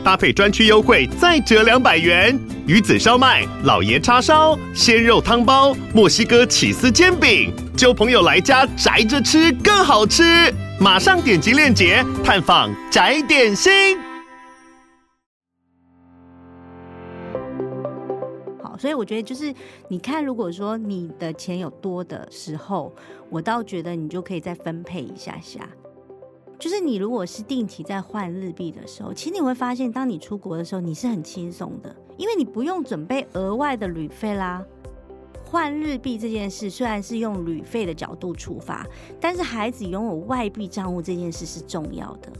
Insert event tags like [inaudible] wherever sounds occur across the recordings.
搭配专区优惠再折两百元。鱼子烧麦、老爷叉烧、鲜肉汤包、墨西哥起司煎饼，揪朋友来家宅着吃更好吃。马上点击链接探访宅点心。好，所以我觉得就是你看，如果说你的钱有多的时候，我倒觉得你就可以再分配一下下。就是你如果是定期在换日币的时候，其实你会发现，当你出国的时候，你是很轻松的，因为你不用准备额外的旅费啦。换日币这件事虽然是用旅费的角度出发，但是孩子拥有外币账户这件事是重要的。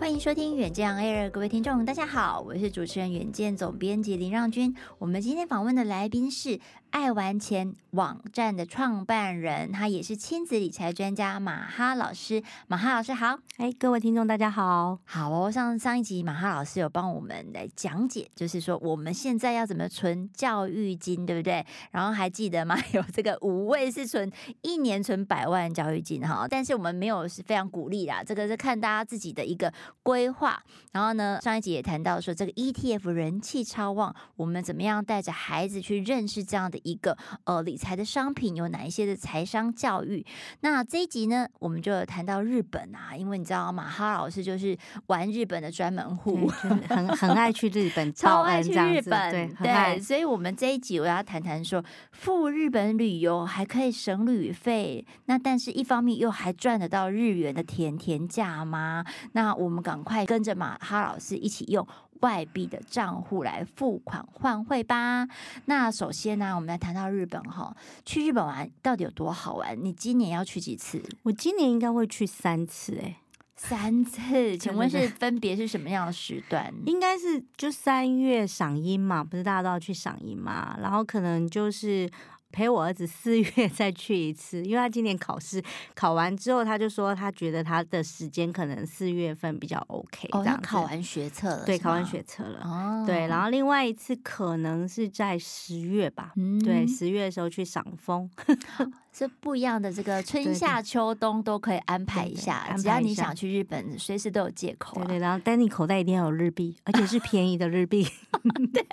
欢迎收听远见 Air，各位听众，大家好，我是主持人远见总编辑林让君。我们今天访问的来宾是。爱玩钱网站的创办人，他也是亲子理财专家马哈老师。马哈老师好，哎，各位听众大家好，好哦。上上一集马哈老师有帮我们来讲解，就是说我们现在要怎么存教育金，对不对？然后还记得吗？有这个五位是存一年存百万教育金哈，但是我们没有是非常鼓励啦，这个是看大家自己的一个规划。然后呢，上一集也谈到说这个 ETF 人气超旺，我们怎么样带着孩子去认识这样的。一个呃理财的商品有哪一些的财商教育？那这一集呢，我们就谈到日本啊，因为你知道马哈老师就是玩日本的专门户，很很爱去日本，[laughs] 超爱去日本，对对，所以我们这一集我要谈谈说，赴日本旅游还可以省旅费，那但是一方面又还赚得到日元的甜甜价吗？那我们赶快跟着马哈老师一起用。外币的账户来付款换汇吧。那首先呢，我们来谈到日本哈，去日本玩到底有多好玩？你今年要去几次？我今年应该会去三次，欸，哎，三次。请问是分别是什么样的时段？应该是就三月赏樱嘛，不是大家都要去赏樱嘛？然后可能就是。陪我儿子四月 [laughs] 再去一次，因为他今年考试考完之后，他就说他觉得他的时间可能四月份比较 OK。哦，他考完学测了，对，考完学测了。哦，对，然后另外一次可能是在十月吧，嗯，对，十月的时候去赏枫。[laughs] 是不一样的，这个春夏秋冬都可以安排一下，对对对，只要你想去日本，随时都有借口，啊。对，对对，然后但你口袋一定要有日币，而且是 [laughs] 便宜的日币。[laughs] 对，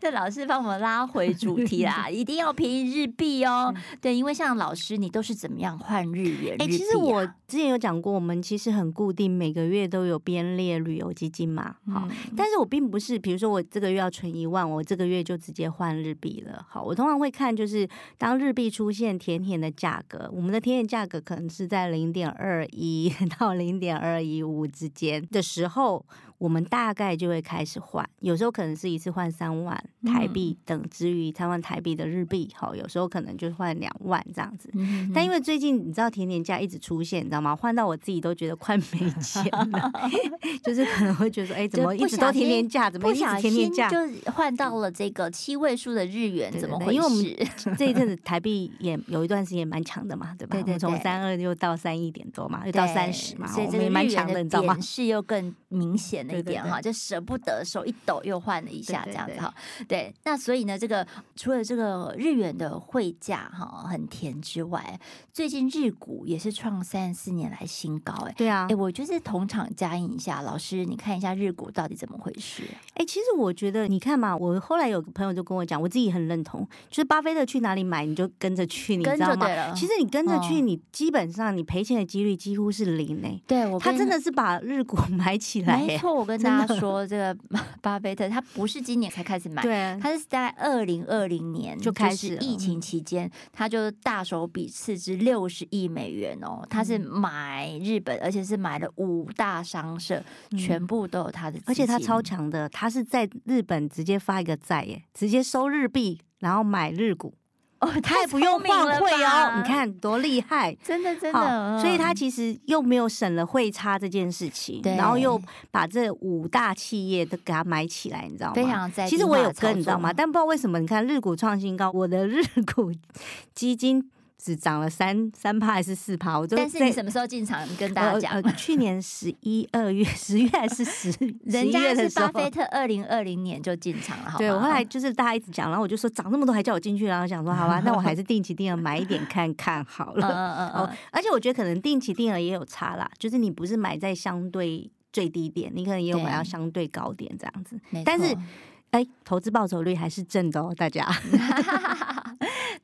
这老师帮我们拉回主题啦，[laughs] 一定要便宜日币哦。对，因为像老师，你都是怎么样换日元？哎，啊欸，其实我之前有讲过，我们其实很固定，每个月都有编列旅游基金嘛。好，嗯，但是我并不是，比如说我这个月要存一万，我这个月就直接换日币了。好，我通常会看，就是当日币出现甜甜的价格，我们的甜点价格可能是在零点二一到零点二一五之间的时候。我们大概就会开始换，有时候可能是一次换三万台币，等之于三万台币的日币。好，有时候可能就换两万这样子。但因为最近你知道甜甜价一直出现，你知道吗？换到我自己都觉得快没钱了，[laughs] 就是可能会觉得说，哎，怎么一直都甜甜价？怎么一直甜甜价？就换到了这个七位数的日元，怎么回事？因为我们这一阵子台币也有一段时间蛮强的嘛，对吧？对对，从三二又到三一点多嘛，又到三十嘛，所以这个蛮强的，你知道吗？是又更明显的。一点哈，就舍不得，手一抖又换了一下，这样子哈。对，那所以呢，这个除了这个日元的汇价哈很甜之外，最近日股也是创三十四年来新高哎。对啊，哎，我就是同场加映一下，老师你看一下日股到底怎么回事？哎，其实我觉得你看嘛，我后来有个朋友就跟我讲，我自己很认同，就是巴菲特去哪里买你就跟着去，你知道吗？其实你跟着去，你基本上你赔钱的几率几乎是零哎。对，我他真的是把日股 [laughs] 买起来，没错，我跟大家说，这个巴菲特他不是今年才开始买，对，他是在二零二零年就开始，疫情期间他就大手笔斥资六十亿美元哦，他是买日本，而且是买了五大商社，全部都有他的，而且他超强的，他是在日本直接发一个债耶，直接收日币，然后买日股。[laughs] 他也不用换汇哦，你看多厉害，[laughs] 真的真的。所以他其实又没有省了汇差这件事情，然后又把这五大企业都给他买起来，你知道吗？非常在。其实我有跟，你知道吗？但不知道为什么，你看日股创新高，我的日股基金只涨了三三趴还是四趴？我就但是你什么时候进场？跟大家讲、呃呃，去年十一二月、十月还是十 [laughs] 人家是巴菲特二零二零年就进场了，好。对，我后来就是大家一直讲，然后我就说涨那么多还叫我进去，然后想说好吧，那我还是定期定额买一点看看好了。[laughs] 嗯嗯嗯。而且我觉得可能定期定额也有差啦，就是你不是买在相对最低点，你可能也有买到相对高点这样子。但是。哎，投资报酬率还是正的哦，大家。[laughs]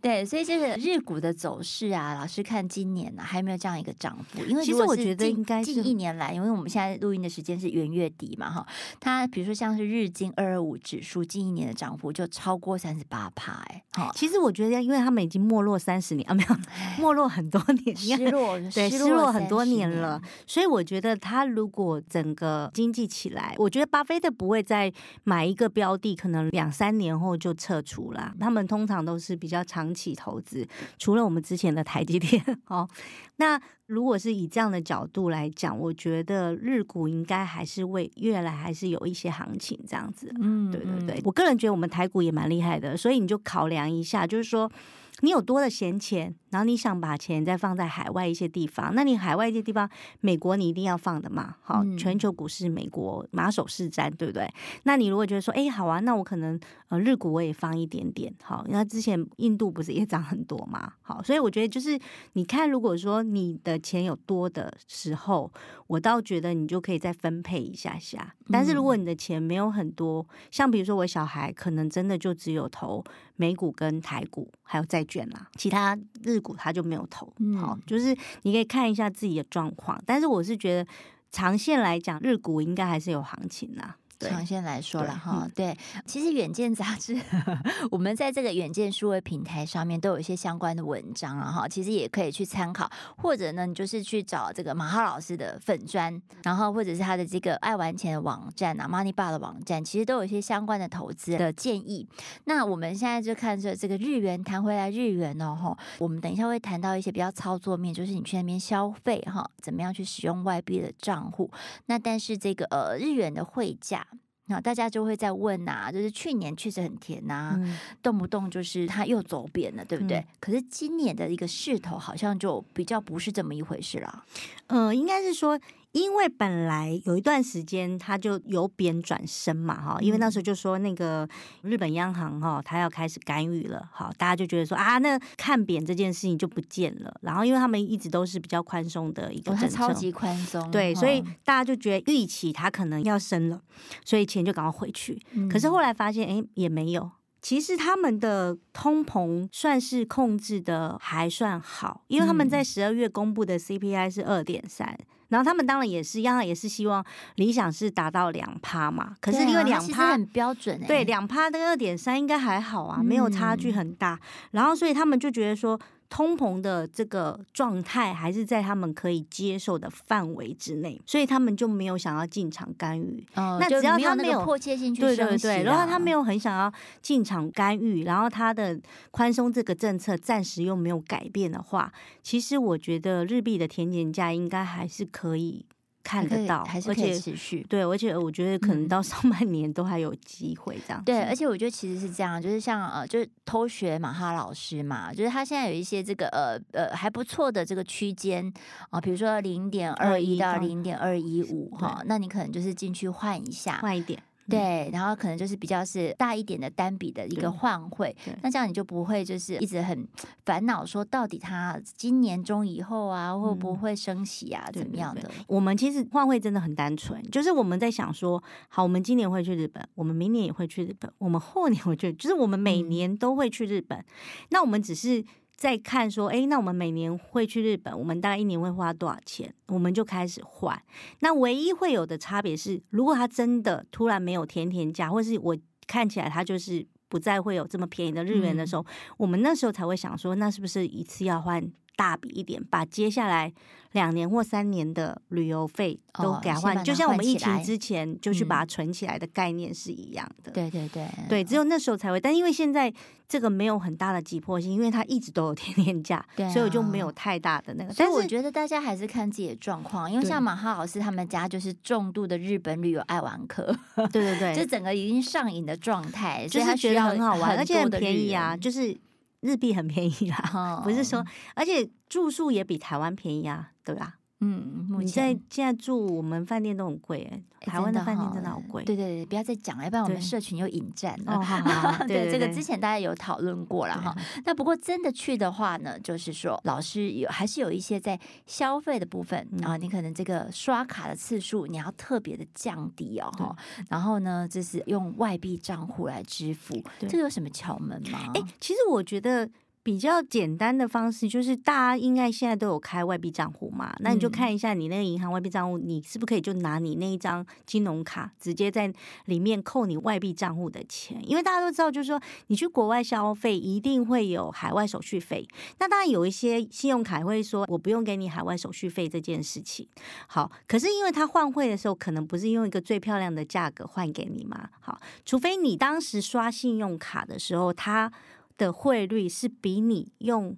对，所以这个日股的走势啊，老师看今年呢、啊、还有没有这样一个涨幅？因为其实我觉得应该近一年来，因为我们现在录音的时间是元月底嘛，哈，它比如说像是日经二二五指数近一年的涨幅就超过三十八趴，哎，好，其实我觉得，因为他们已经没落三十年啊，没有没落很多年，失落对失落很多年了，所以我觉得他如果整个经济起来，我觉得巴菲特不会再买一个标的，可能两三年后就撤出了，他们通常都是比较长期投资。除了我们之前的台积电 [laughs] 哦，那如果是以这样的角度来讲，我觉得日股应该还是会越来还是有一些行情这样子。嗯，对对对，我个人觉得我们台股也蛮厉害的，所以你就考量一下，就是说。你有多的闲钱，然后你想把钱再放在海外一些地方，那你海外一些地方，美国你一定要放的嘛？好，全球股市美国马首是瞻，对不对？那你如果觉得说，哎，好啊，那我可能呃日股我也放一点点，好，那之前印度不是也涨很多嘛？好，所以我觉得就是你看，如果说你的钱有多的时候，我倒觉得你就可以再分配一下下。但是如果你的钱没有很多，像比如说我小孩可能真的就只有投美股跟台股，还有债券啦，其他日股他就没有投。好，就是你可以看一下自己的状况。但是我是觉得长线来讲，日股应该还是有行情啦。长线来说了哈，对，其实远见杂志 [laughs] 我们在这个远见数位平台上面都有一些相关的文章啊哈，其实也可以去参考，或者呢，你就是去找这个马浩老师的粉专，然后或者是他的这个爱玩钱的网站啊，Money Bar 的网站，其实都有一些相关的投资的建议。那我们现在就看着这个日元谈回来，日元哦哈，我们等一下会谈到一些比较操作面，就是你去那边消费哈，怎么样去使用外币的账户。那但是这个呃日元的汇价。那大家就会在问呐、啊，就是去年确实很甜呐、啊，嗯、动不动就是它又走贬了，对不对？嗯、可是今年的一个势头好像就比较不是这么一回事了。嗯、呃，应该是说。因为本来有一段时间它就由贬转升嘛，哈，因为那时候就说那个日本央行哈，它要开始干预了，好，大家就觉得说啊，那看贬这件事情就不见了。然后因为他们一直都是比较宽松的一个政策，超级宽松，对，所以大家就觉得预期它可能要升了，所以钱就赶快回去。可是后来发现，哎，也没有。其实他们的通膨算是控制的还算好，因为他们在十二月公布的 CPI 是二点三。然后他们当然也是，一样也是希望理想是达到两趴嘛。可是因为两趴、啊、很标准、欸，对，两趴的二点三应该还好啊，没有差距很大。嗯、然后所以他们就觉得说。通膨的这个状态还是在他们可以接受的范围之内，所以他们就没有想要进场干预。哦，那只要他没有迫切性去对对对，然后他没有很想要进场干预，然后他的宽松这个政策暂时又没有改变的话，其实我觉得日币的甜点价应该还是可以。看得到，还是可以持续。对，而且我觉得可能到上半年都还有机会这样、嗯。对，而且我觉得其实是这样，就是像呃，就是偷学马哈老师嘛，就是他现在有一些这个呃呃还不错的这个区间啊，比如说零点二一到零点二一五哈，那你可能就是进去换一下，换一点。对，然后可能就是比较是大一点的单笔的一个换汇，那这样你就不会就是一直很烦恼说到底它今年中以后啊会不会升息啊、嗯、怎么样的？我们其实换汇真的很单纯，就是我们在想说，好，我们今年会去日本，我们明年也会去日本，我们后年会去，就是我们每年都会去日本，嗯、那我们只是。再看说，哎，那我们每年会去日本，我们大概一年会花多少钱？我们就开始换。那唯一会有的差别是，如果它真的突然没有甜甜价，或是我看起来它就是不再会有这么便宜的日元的时候，嗯、我们那时候才会想说，那是不是一次要换？大笔一点，把接下来两年或三年的旅游费都给他换，哦、就像我们疫情之前就去把它存起来的概念是一样的。嗯、对对对，对，只有那时候才会。但因为现在这个没有很大的急迫性，因为它一直都有天天价，啊、所以我就没有太大的那个。所以我觉得大家还是看自己的状况，因为像马哈老师他们家就是重度的日本旅游爱玩客，对对对，[laughs] 就整个已经上瘾的状态，就是觉得很好玩，而且很便宜啊，就是。日币很便宜啦，哦、[laughs] 不是说，而且住宿也比台湾便宜啊，对吧？嗯，你在现在住我们饭店都很贵哎，台湾的饭店真的好贵。对对对，不要再讲了，要不然我们社群又引战了。哦，好好。[laughs] 对，这个之前大家有讨论过了哈。那不过真的去的话呢，就是说老师有还是有一些在消费的部分啊，你可能这个刷卡的次数你要特别的降低哦哈。然后呢，就是用外币账户来支付，这个有什么窍门吗？哎，其实我觉得。比较简单的方式就是，大家应该现在都有开外币账户嘛，那你就看一下你那个银行外币账户，你是不是可以就拿你那一张金融卡，直接在里面扣你外币账户的钱？因为大家都知道，就是说你去国外消费一定会有海外手续费。那当然有一些信用卡会说，我不用给你海外手续费这件事情。好，可是因为他换汇的时候，可能不是用一个最漂亮的价格换给你嘛。好，除非你当时刷信用卡的时候，他。的汇率是比你用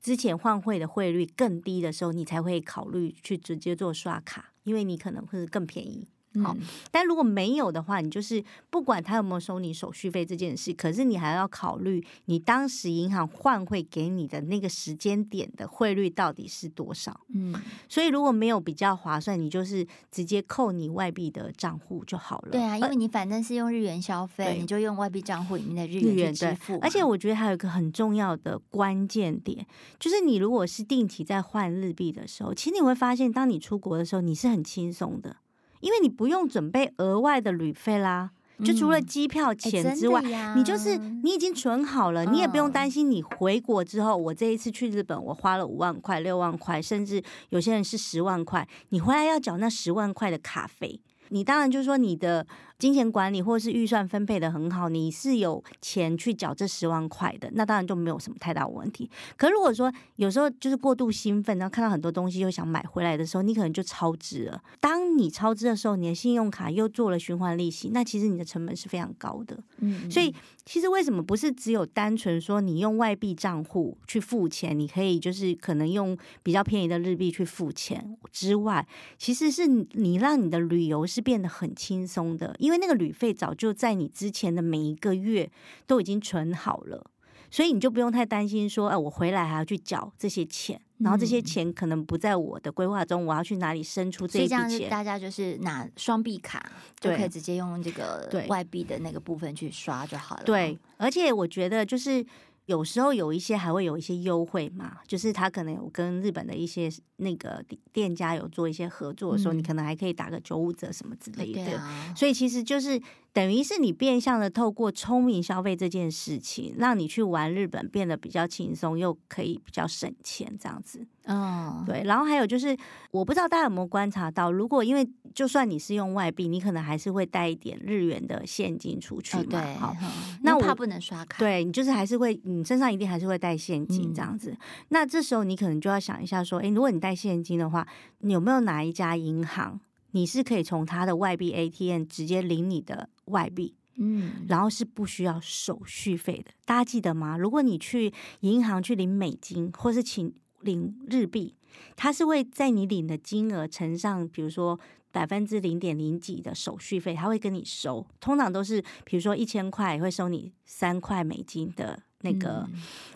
之前换汇的汇率更低的时候，你才会考虑去直接做刷卡，因为你可能会更便宜。好，但如果没有的话，你就是不管他有没有收你手续费这件事，可是你还要考虑你当时银行换汇给你的那个时间点的汇率到底是多少。嗯，所以如果没有比较划算，你就是直接扣你外币的账户就好了。对啊，因为你反正是用日元消费，你就用外币账户里面的日元去支付。而且我觉得还有一个很重要的关键点，就是你如果是定期在换日币的时候，其实你会发现，当你出国的时候，你是很轻松的。因为你不用准备额外的旅费啦，就除了机票钱之外，你就是你已经存好了，你也不用担心你回国之后，我这一次去日本我花了五万块、六万块，甚至有些人是十万块，你回来要缴那十万块的卡费，你当然就是说你的。金钱管理或是预算分配的很好，你是有钱去缴这十万块的，那当然就没有什么太大问题。可如果说有时候就是过度兴奋，然后看到很多东西又想买回来的时候，你可能就超支了。当你超支的时候，你的信用卡又做了循环利息，那其实你的成本是非常高的。嗯，所以其实为什么不是只有单纯说你用外币账户去付钱，你可以就是可能用比较便宜的日币去付钱之外，其实是你让你的旅游是变得很轻松的。因为那个旅费早就在你之前的每一个月都已经存好了，所以你就不用太担心说，哎，我回来还要去缴这些钱，然后这些钱可能不在我的规划中，我要去哪里生出这一笔钱？大家就是拿双币卡就可以直接用这个外币的那个部分去刷就好了。对，而且我觉得就是。有时候有一些还会有一些优惠嘛，就是他可能有跟日本的一些那个店家有做一些合作的时候，嗯、你可能还可以打个九五折什么之类的。啊、所以其实就是等于是你变相的透过聪明消费这件事情，让你去玩日本变得比较轻松，又可以比较省钱这样子。嗯，对。然后还有就是，我不知道大家有没有观察到，如果因为就算你是用外币，你可能还是会带一点日元的现金出去嘛。哦、对，好，那我怕不能刷卡。对，你就是还是会。你身上一定还是会带现金这样子，嗯、那这时候你可能就要想一下说，哎，如果你带现金的话，你有没有哪一家银行，你是可以从他的外币 ATM 直接领你的外币，嗯，然后是不需要手续费的。大家记得吗？如果你去银行去领美金，或是请领日币，它是会在你领的金额乘上，比如说。百分之零点零几的手续费，他会跟你收，通常都是比如说一千块会收你三块美金的那个、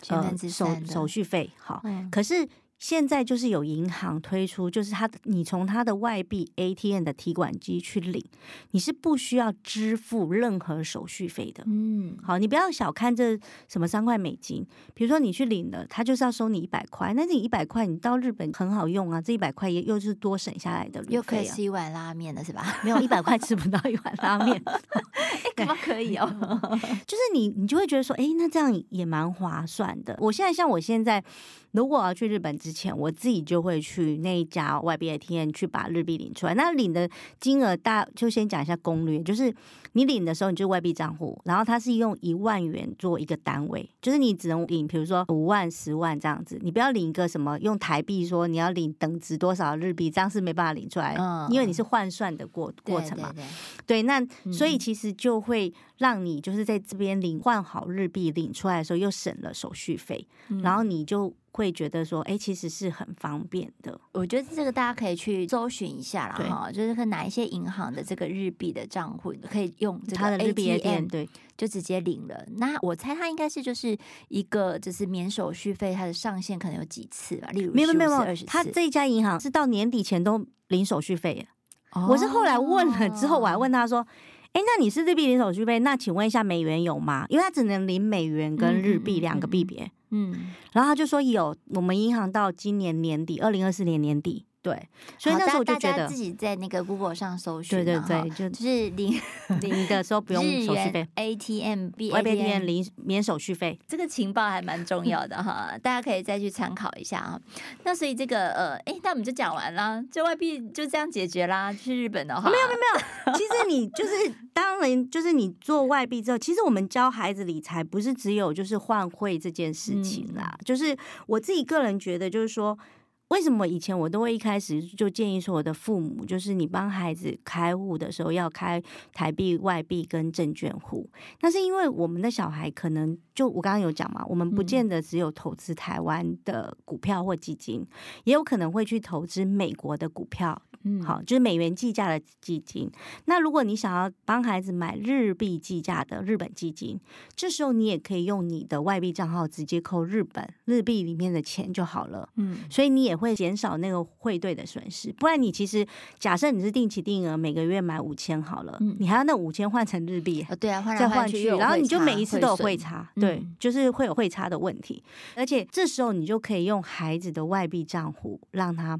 嗯、呃手手续费。好，嗯、可是。现在就是有银行推出，就是他你从他的外币 ATM 的提款机去领，你是不需要支付任何手续费的。嗯，好，你不要小看这什么三块美金，比如说你去领了，他就是要收你一百块，那你一百块你到日本很好用啊，这一百块也又是多省下来的，又可以吃一碗拉面了，是吧？没有一百块吃不到一碗拉面，[laughs] 哎，[laughs] 可不可以哦？[laughs] 就是你你就会觉得说，哎，那这样也蛮划算的。我现在像我现在。如果我要去日本之前，我自己就会去那一家外币 ATM 去把日币领出来。那领的金额大，就先讲一下攻略，就是你领的时候，你就外币账户，然后它是用一万元做一个单位，就是你只能领，比如说五万、十万这样子，你不要领一个什么用台币说你要领等值多少日币，这样是没办法领出来，嗯，因为你是换算的过过程嘛。对，对，对，对，那所以其实就会让你就是在这边领换好日币领出来的时候，又省了手续费，然后你就。会觉得说，哎，其实是很方便的。我觉得这个大家可以去搜寻一下啦，哈，就是看哪一些银行的这个日币的账户可以用这个 ATM，它的日币 ATM，对，就直接领了。那我猜它应该是就是一个就是免手续费，它的上限可能有几次吧？例如没有没有没有，它这一家银行是到年底前都领手续费。哦，我是后来问了之后，我还问他说。哎，那你是日币零手续费？那请问一下美元有吗？因为他只能领美元跟日币两个币别。嗯，嗯，然后他就说有，我们银行到今年年底，二零二四年年底。对，所以那时候我就觉得自己在那个 Google 上搜寻，对对对，就就是领领 [laughs] 的时候不用手续费，ATM B ATM 领免手续费，这个情报还蛮重要的哈，大家可以再去参考一下啊。那所以这个呃，哎，那我们就讲完了，这外币就这样解决啦。去日本的话，没有没有没 [laughs] 有，其实你就是当然就是你做外币之后，其实我们教孩子理财不是只有就是换汇这件事情啦，嗯、就是我自己个人觉得就是说。为什么以前我都会一开始就建议说，我的父母就是你帮孩子开户的时候要开台币、外币跟证券户？那是因为我们的小孩可能就我刚刚有讲嘛，我们不见得只有投资台湾的股票或基金，也有可能会去投资美国的股票。嗯，好，就是美元计价的基金。那如果你想要帮孩子买日币计价的日本基金，这时候你也可以用你的外币账号直接扣日本日币里面的钱就好了。嗯，所以你也会减少那个汇兑的损失。不然你其实假设你是定期定额每个月买五千好了，嗯，你还要那五千换成日币，哦，对啊，换来再换去，然后你就每一次都有汇差，嗯，对，就是会有汇差的问题。而且这时候你就可以用孩子的外币账户让他。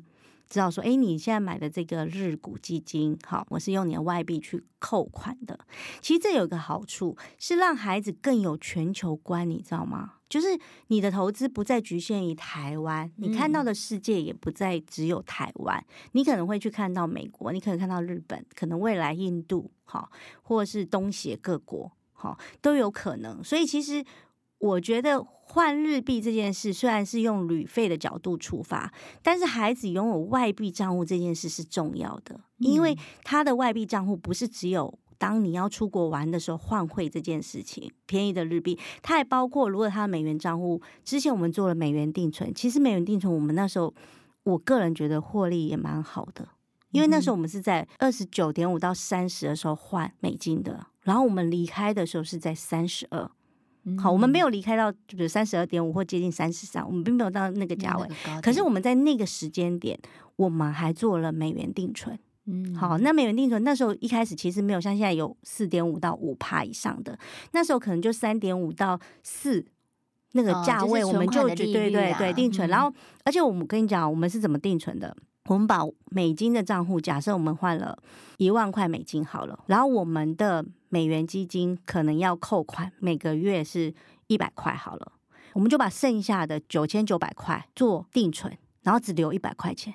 知道说，哎，你现在买的这个日股基金，好，我是用你的外币去扣款的。其实这有一个好处，是让孩子更有全球观，你知道吗？就是你的投资不再局限于台湾，你看到的世界也不再只有台湾。嗯、你可能会去看到美国，你可能看到日本，可能未来印度，好，或是东协各国，好，都有可能。所以其实。我觉得换日币这件事虽然是用旅费的角度出发，但是孩子拥有外币账户这件事是重要的，因为他的外币账户不是只有当你要出国玩的时候换汇这件事情，便宜的日币，它还包括如果他的美元账户之前我们做了美元定存，其实美元定存我们那时候我个人觉得获利也蛮好的，因为那时候我们是在二十九点五到三十的时候换美金的，然后我们离开的时候是在三十二。好，我们没有离开到就是三十二点五或接近三十三，我们并没有到那个价位。可是我们在那个时间点，我们还做了美元定存。嗯，好，那美元定存那时候一开始其实没有像现在有四点五到五趴以上的，那时候可能就三点五到四那个价位，我们就对对对对定存。然后，而且我们跟你讲，我们是怎么定存的？我们把美金的账户，假设我们换了一万块美金好了，然后我们的美元基金可能要扣款，每个月是一百块好了，我们就把剩下的九千九百块做定存，然后只留一百块钱，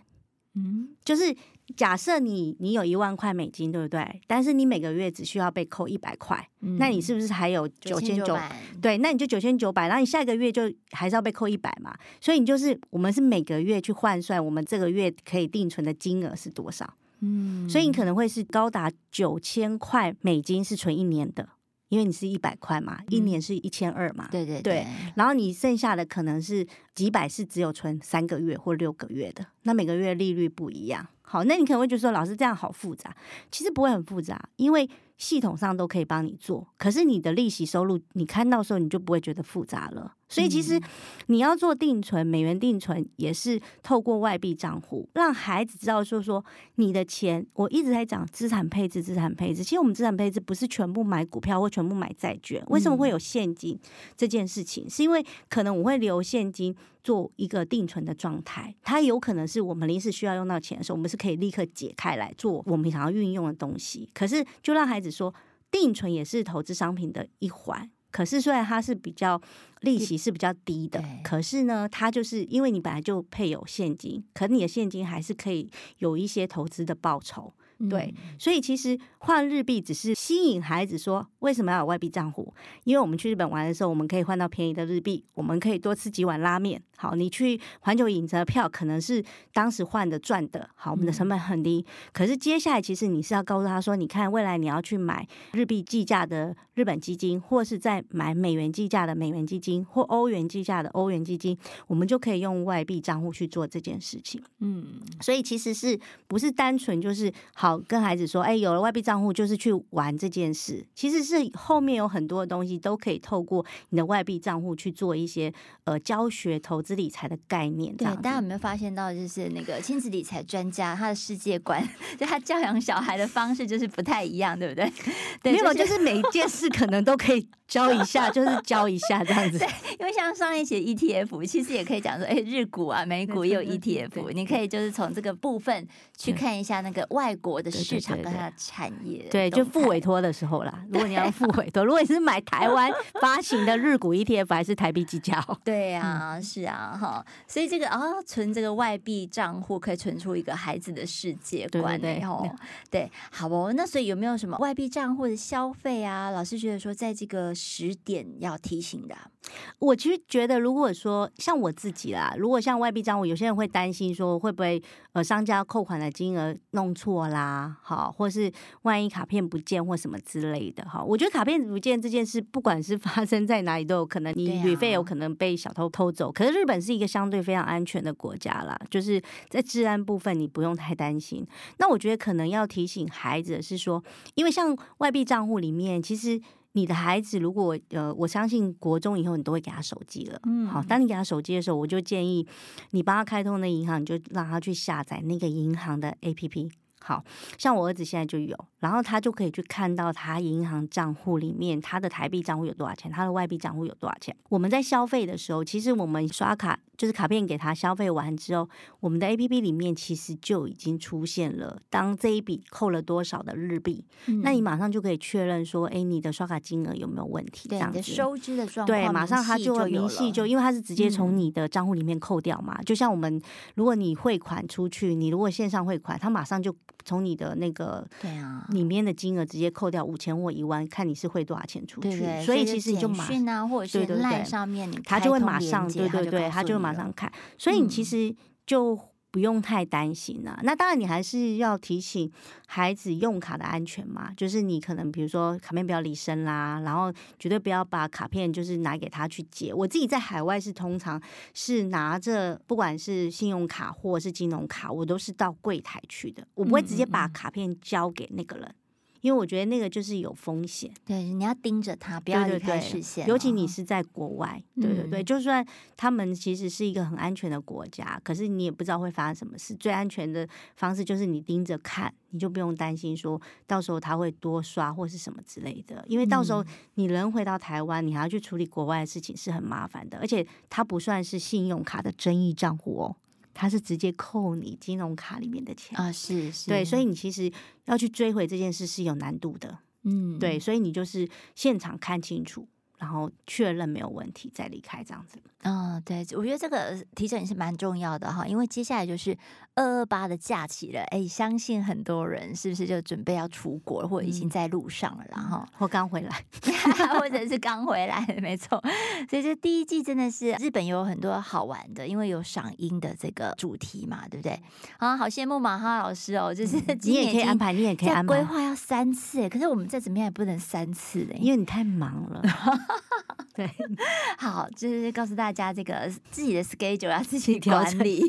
嗯，就是。假设你你有一万块美金，对不对？但是你每个月只需要被扣一百块，嗯、那你是不是还有九千九？对，那你就九千九百，然后你下一个月就还是要被扣一百嘛。所以你就是我们是每个月去换算，我们这个月可以定存的金额是多少？嗯，所以你可能会是高达九千块美金是存一年的。因为你是一百块嘛，一年是一千二嘛，对对对，然后你剩下的可能是几百，是只有存三个月或六个月的，那每个月利率不一样。好，那你可能会觉得说，老师这样好复杂，其实不会很复杂，因为。系统上都可以帮你做，可是你的利息收入，你看到时候你就不会觉得复杂了。所以其实你要做定存，美元定存也是透过外币账户，让孩子知道说说你的钱。我一直在讲资产配置，资产配置。其实我们资产配置不是全部买股票或全部买债券。为什么会有现金这件事情？是因为可能我会留现金做一个定存的状态，它有可能是我们临时需要用到钱的时候，我们是可以立刻解开来做我们想要运用的东西。可是就让孩子。说定存也是投资商品的一环，可是虽然它是比较利息是比较低的，可是呢，它就是因为你本来就配有现金，可你的现金还是可以有一些投资的报酬，对，所以其实换日币只是吸引孩子说，为什么要有外币账户？因为我们去日本玩的时候，我们可以换到便宜的日币，我们可以多吃几碗拉面，好，你去环球影城的票可能是当时换的赚的，好，我们的成本很低。嗯、可是接下来其实你是要告诉他说，你看未来你要去买日币计价的日本基金，或是在买美元计价的美元基金，或欧元计价的欧元基金，我们就可以用外币账户去做这件事情。嗯，所以其实是不是单纯就是好跟孩子说，哎，有了外币账户就是去玩这件事，其实是后面有很多的东西都可以透过你的外币账户去做一些呃教学投资理财的概念。对，大家有没有发现到，就是那个亲子理财专家他的世界观，就他教养小孩的方式就是不太一样，对不对？对，没有，就是每一件事可能都可以教一下，就是教一下这样子。对，因为像上一期 ETF，其实也可以讲说，哎，日股啊、美股也有 ETF，你可以就是从这个部分去看一下那个外国的市场跟它的产业。对，就付委托的时候啦。如果你要付委托，如果你是买台湾发行的日股 ETF，还是台币计价？对啊，是啊，哈。所以这个啊，存这个外币账户可以存出一个孩子的世界观，对哦，对，好哦。那所以有没有什么外币账户的消费啊？老师觉得说，在这个时点要提醒的。我其实觉得，如果说像我自己啦，如果像外币账户，有些人会担心说，会不会呃商家扣款的金额弄错啦，好，或是万一卡片不见或什么之类的哈。我觉得卡片不见这件事，不管是发生在哪里都有可能，你旅费有可能被小偷偷走。可是日本是一个相对非常安全的国家啦，就是在治安部分你不用太担心。那我觉得可能要提醒孩子的是说，因为像外币账户里面，其实。你的孩子如果呃，我相信国中以后你都会给他手机了，嗯，好，当你给他手机的时候，我就建议你帮他开通那银行，你就让他去下载那个银行的 APP。好像我儿子现在就有，然后他就可以去看到他银行账户里面他的台币账户有多少钱，他的外币账户有多少钱。我们在消费的时候，其实我们刷卡就是卡片给他消费完之后，我们的 APP 里面其实就已经出现了，当这一笔扣了多少的日币，嗯、那你马上就可以确认说，哎，你的刷卡金额有没有问题？这样子收支的状况，对，马上他就会明细就，因为他是直接从你的账户里面扣掉嘛。嗯、就像我们，如果你汇款出去，你如果线上汇款，他马上就从你的那个对啊里面的金额直接扣掉五千或一万，看你是汇多少钱出去。对对，所以其实你就马上或者是赖上面，他就会马上对对对，他就会马上看。所以你其实就。不用太担心了。那当然，你还是要提醒孩子用卡的安全嘛。就是你可能比如说卡片不要离身啦，然后绝对不要把卡片就是拿给他去借。我自己在海外是通常是拿着，不管是信用卡或是金融卡，我都是到柜台去的，我不会直接把卡片交给那个人。因为我觉得那个就是有风险，对，你要盯着他，不要离开视线。对对对，尤其你是在国外，嗯、对对对，就算他们其实是一个很安全的国家，可是你也不知道会发生什么事。最安全的方式就是你盯着看，你就不用担心说到时候他会多刷或是什么之类的。因为到时候你人回到台湾，你还要去处理国外的事情，是很麻烦的。而且它不算是信用卡的争议账户哦。他是直接扣你金融卡里面的钱啊，是是，对，所以你其实要去追回这件事是有难度的，嗯，对，所以你就是现场看清楚。然后确认没有问题再离开这样子。嗯，对，我觉得这个提醒也是蛮重要的哈，因为接下来就是二二八的假期了，哎，相信很多人是不是就准备要出国，或者已经在路上了，然后、嗯、或刚回来，[laughs] 或者是刚回来，没错。所以这第一季真的是日本有很多好玩的，因为有赏樱的这个主题嘛，对不对？啊，好羡慕马哈老师哦，就是你也可以安排，你也可以安排规划要三次，可是我们再怎么样也不能三次的，因为你太忙了。[laughs] [laughs] 对，[laughs] 好，就是告诉大家，这个自己的 schedule 要自己管理，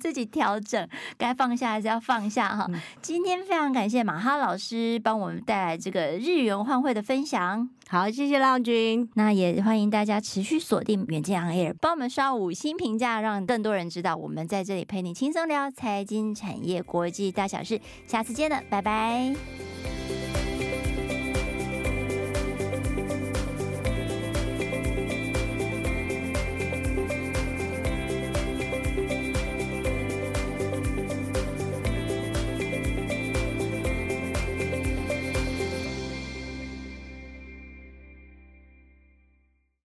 自己调整，该放下还是要放下哈。嗯、[laughs] 今天非常感谢马哈老师帮我们带来这个日元换汇的分享，好，谢谢浪君。那也欢迎大家持续锁定远见 on air，帮我们刷五星评价，让更多人知道我们在这里陪你轻松聊财经产业国际大小事。下次见了，拜拜。